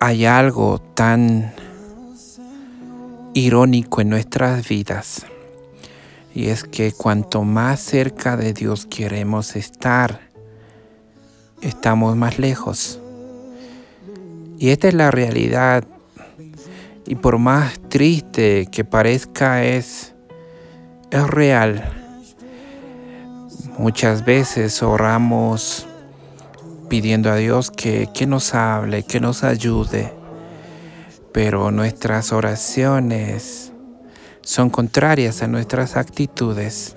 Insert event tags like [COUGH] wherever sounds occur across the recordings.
hay algo tan irónico en nuestras vidas. Y es que cuanto más cerca de Dios queremos estar, estamos más lejos. Y esta es la realidad. Y por más triste que parezca, es, es real. Muchas veces oramos pidiendo a Dios que, que nos hable, que nos ayude, pero nuestras oraciones son contrarias a nuestras actitudes,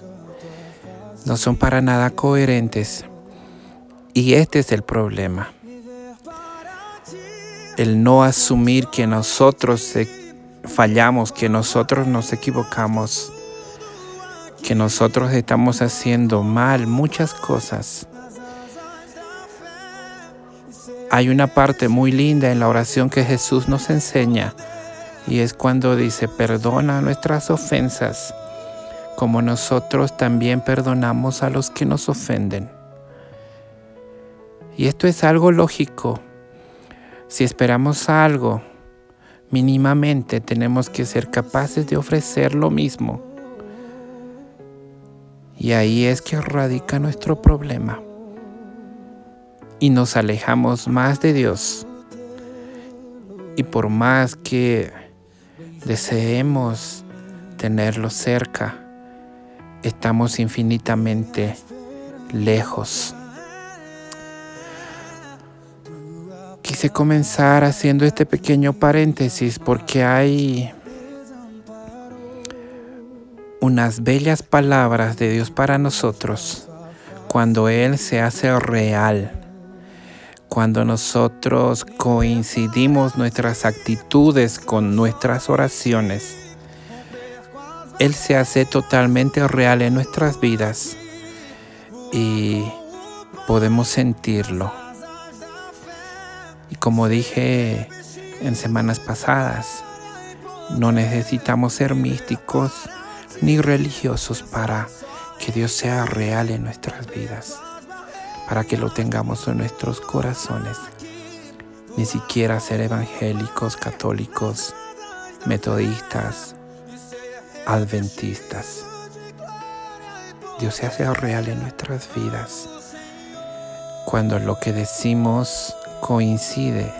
no son para nada coherentes. Y este es el problema. El no asumir que nosotros fallamos, que nosotros nos equivocamos, que nosotros estamos haciendo mal muchas cosas. Hay una parte muy linda en la oración que Jesús nos enseña y es cuando dice, perdona nuestras ofensas, como nosotros también perdonamos a los que nos ofenden. Y esto es algo lógico. Si esperamos algo, mínimamente tenemos que ser capaces de ofrecer lo mismo. Y ahí es que radica nuestro problema. Y nos alejamos más de Dios. Y por más que deseemos tenerlo cerca, estamos infinitamente lejos. Quise comenzar haciendo este pequeño paréntesis porque hay unas bellas palabras de Dios para nosotros cuando Él se hace real, cuando nosotros coincidimos nuestras actitudes con nuestras oraciones. Él se hace totalmente real en nuestras vidas y podemos sentirlo. Y como dije en semanas pasadas, no necesitamos ser místicos ni religiosos para que Dios sea real en nuestras vidas, para que lo tengamos en nuestros corazones. Ni siquiera ser evangélicos, católicos, metodistas, adventistas. Dios se hace real en nuestras vidas cuando lo que decimos coincide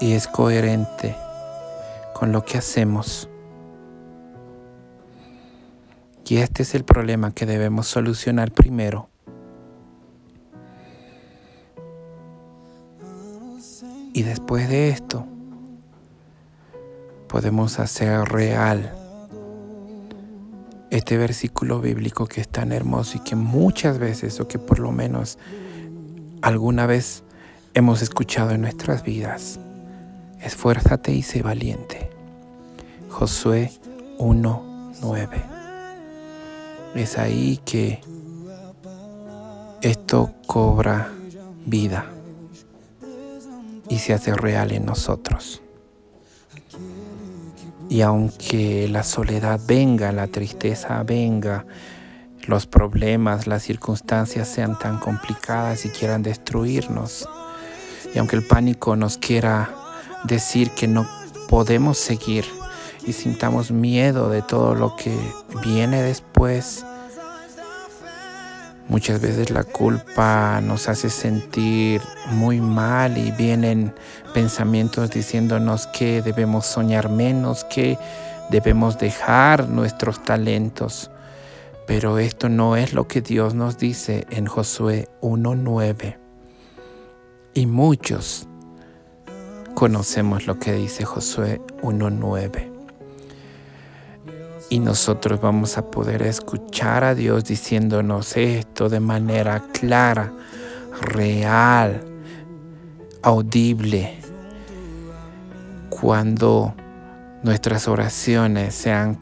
y es coherente con lo que hacemos. Y este es el problema que debemos solucionar primero. Y después de esto, podemos hacer real este versículo bíblico que es tan hermoso y que muchas veces, o que por lo menos alguna vez hemos escuchado en nuestras vidas. Esfuérzate y sé valiente. Josué 1.9. Es ahí que esto cobra vida y se hace real en nosotros. Y aunque la soledad venga, la tristeza venga, los problemas, las circunstancias sean tan complicadas y quieran destruirnos, y aunque el pánico nos quiera decir que no podemos seguir y sintamos miedo de todo lo que viene después, muchas veces la culpa nos hace sentir muy mal y vienen pensamientos diciéndonos que debemos soñar menos, que debemos dejar nuestros talentos. Pero esto no es lo que Dios nos dice en Josué 1.9. Y muchos conocemos lo que dice Josué 1.9. Y nosotros vamos a poder escuchar a Dios diciéndonos esto de manera clara, real, audible, cuando nuestras oraciones sean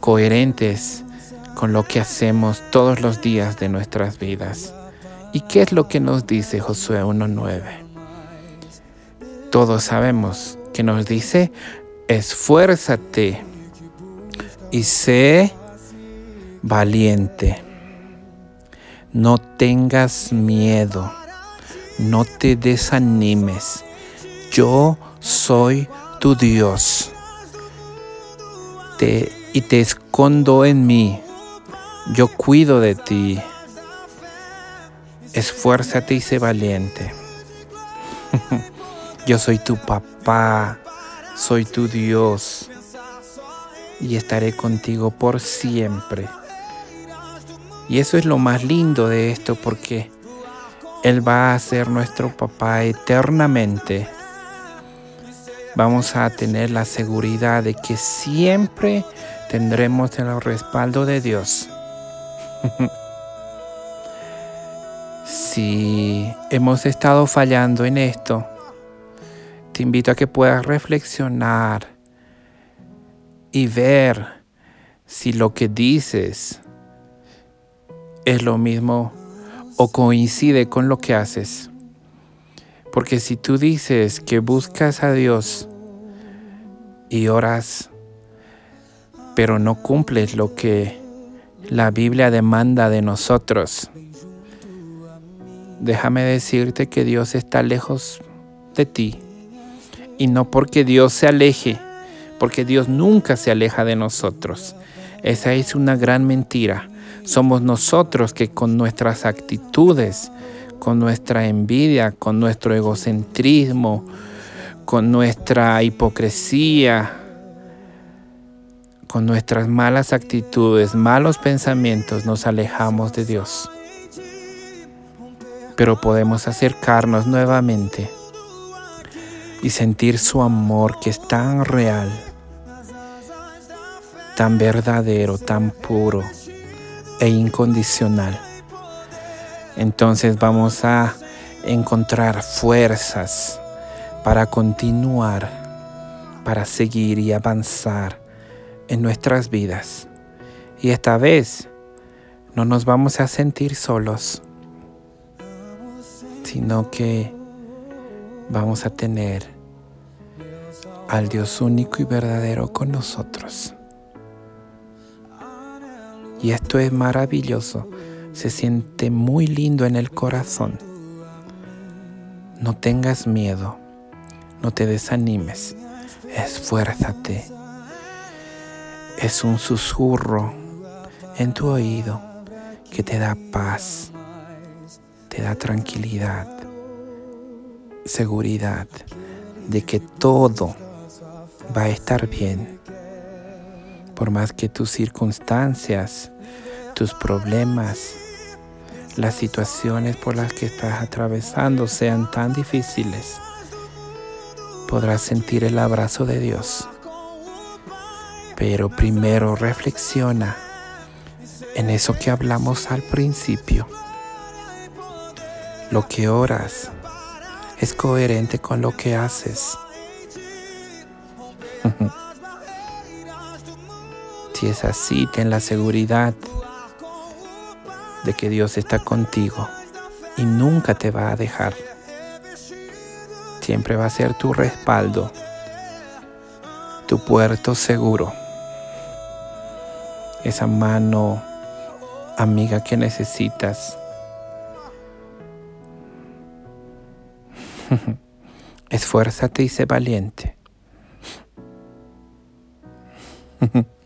coherentes con lo que hacemos todos los días de nuestras vidas. ¿Y qué es lo que nos dice Josué 1.9? Todos sabemos que nos dice, esfuérzate y sé valiente. No tengas miedo, no te desanimes. Yo soy tu Dios. Te, y te escondo en mí. Yo cuido de ti. Esfuérzate y sé valiente. [LAUGHS] Yo soy tu papá, soy tu Dios y estaré contigo por siempre. Y eso es lo más lindo de esto porque Él va a ser nuestro papá eternamente. Vamos a tener la seguridad de que siempre tendremos el respaldo de Dios. [LAUGHS] si hemos estado fallando en esto, te invito a que puedas reflexionar y ver si lo que dices es lo mismo o coincide con lo que haces. Porque si tú dices que buscas a Dios y oras, pero no cumples lo que la Biblia demanda de nosotros, déjame decirte que Dios está lejos de ti. Y no porque Dios se aleje, porque Dios nunca se aleja de nosotros. Esa es una gran mentira. Somos nosotros que con nuestras actitudes, con nuestra envidia, con nuestro egocentrismo, con nuestra hipocresía, con nuestras malas actitudes, malos pensamientos, nos alejamos de Dios. Pero podemos acercarnos nuevamente y sentir su amor que es tan real, tan verdadero, tan puro e incondicional. Entonces vamos a encontrar fuerzas para continuar, para seguir y avanzar en nuestras vidas. Y esta vez no nos vamos a sentir solos, sino que vamos a tener al Dios único y verdadero con nosotros. Y esto es maravilloso, se siente muy lindo en el corazón. No tengas miedo, no te desanimes, esfuérzate. Es un susurro en tu oído que te da paz, te da tranquilidad seguridad de que todo va a estar bien. Por más que tus circunstancias, tus problemas, las situaciones por las que estás atravesando sean tan difíciles, podrás sentir el abrazo de Dios. Pero primero reflexiona en eso que hablamos al principio. Lo que oras es coherente con lo que haces. [LAUGHS] si es así, ten la seguridad de que Dios está contigo y nunca te va a dejar. Siempre va a ser tu respaldo, tu puerto seguro, esa mano amiga que necesitas [LAUGHS] Esfuérzate y sé valiente. [LAUGHS]